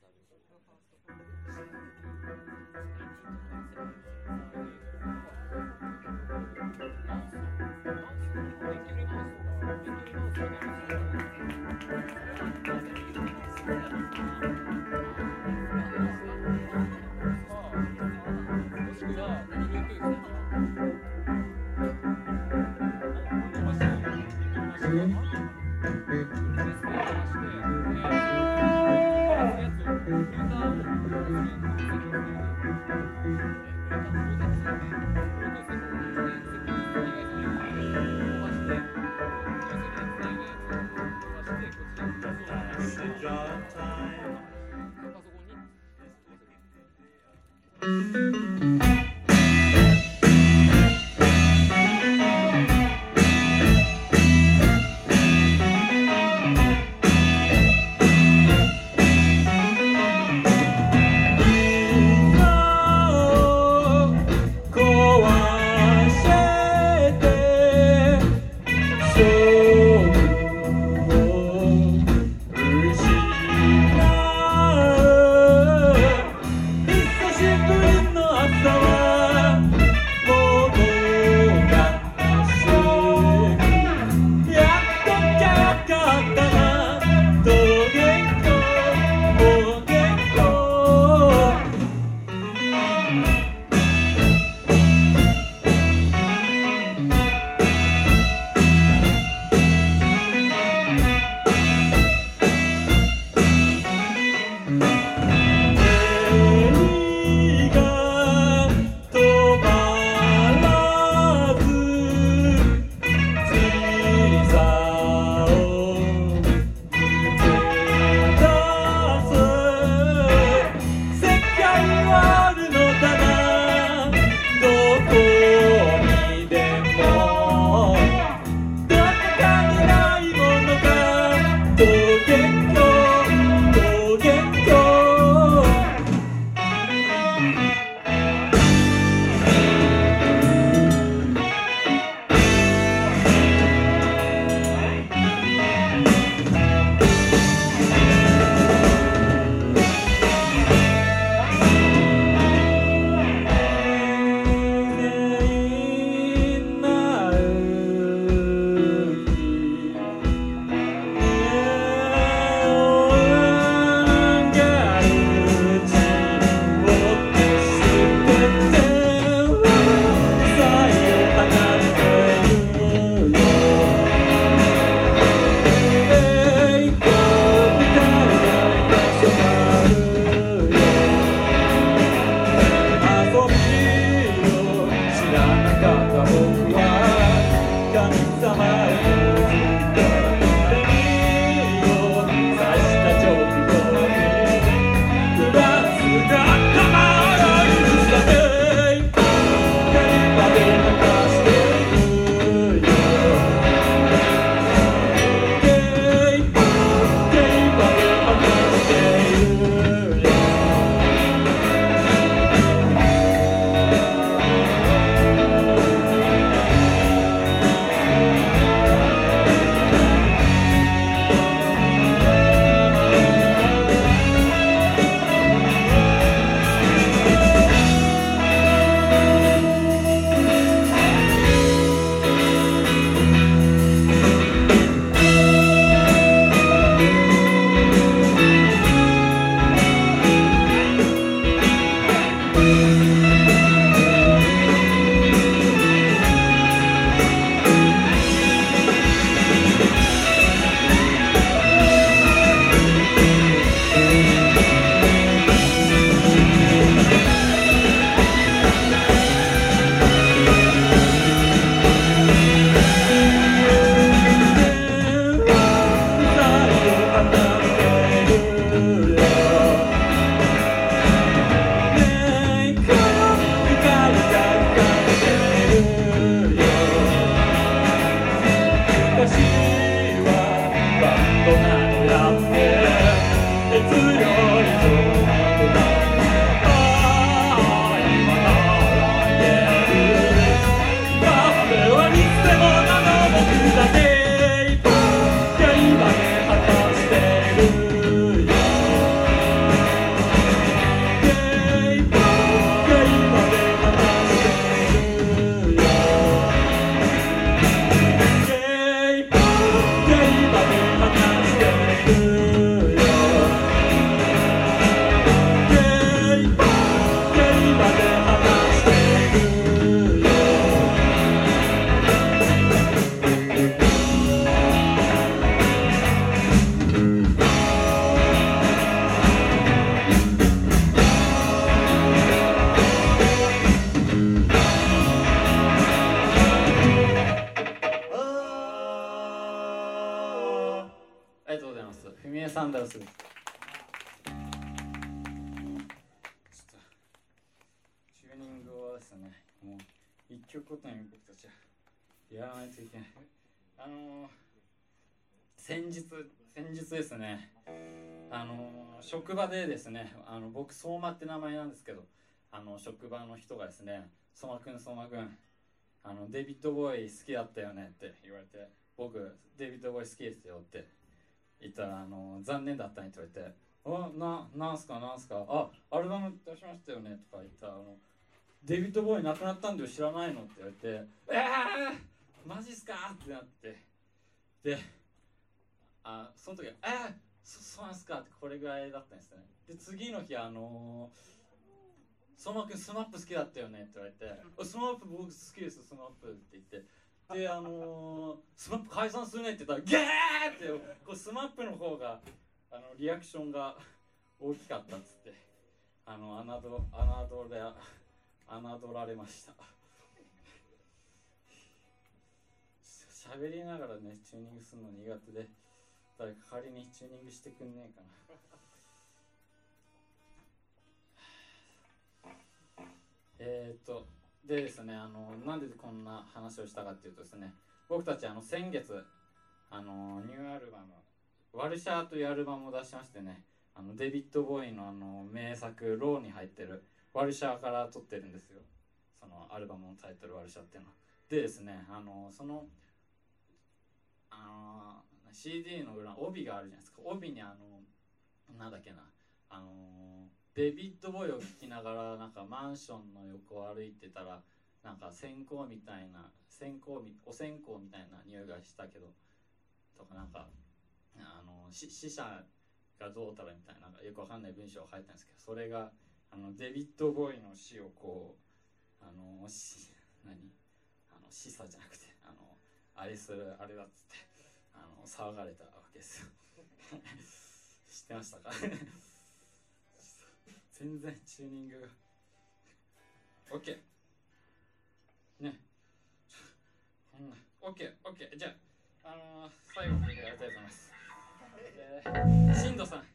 Zaten. amarelo. ミエサンダルスですちょっとチューニングをですね。もう一曲ごとに僕たちはやらないといけない。あのー、先日先日ですね。あのー、職場でですねあの僕相馬って名前なんですけどあの職場の人がですね「相馬くん相馬くんあのデビッド・ボーイ好きだったよね」って言われて「僕デビッド・ボーイ好きですよ」ってったら「あの残念だったね」って言われて「あななんすかなんすか？あアルバム出しましたよね」とか言ったらあの「デビッド・ボウイ亡くなったんだよ知らないの?」って言われて「ええー、マジっすか?」ってなってであその時は「えー、そそうなんすか?」ってこれぐらいだったんですねで次の日あのー、相馬くん SMAP 好きだったよね？って言われて「SMAP 僕好きです SMAP」って言ってであのー、 SMAP 解散するねって言ったら「ゲー!」ってこう SMAP の方があのリアクションが大きかったっつってあの侮侮れ侮られました喋りながらねチューニングするの苦手で誰か仮にチューニングしてくんねえかなえっとでですねあのなんでこんな話をしたかっていうとですね僕たちあの先月あのニューアルバム「ワルシャー」というアルバムを出しましてねあのデビッド・ボーイのあの名作「ロー」に入ってるワルシャーから撮ってるんですよ。そのアルバムのタイトル「ワルシャー」っていうのは。でですねあのそのあの CD の裏帯があるじゃないですか。帯にあのなんだっけなあのデビッド・ボーイを聴きながらなんかマンションの横を歩いてたらなんか線香みたいな線香みお線香みたいな匂いがしたけどとかなんかあの死者がどうたらみたいななんかよくわかんない文章を書いたんですけどそれがあのデビッド・ボーイの死をこうあのし 何あの示唆じゃなくてあのあれするあれだっつってあの騒がれたわけですよ。知ってましたか？全然チューニングが。OK ね。こん。な OKOK じゃああのー、最後までありがとうございます、えー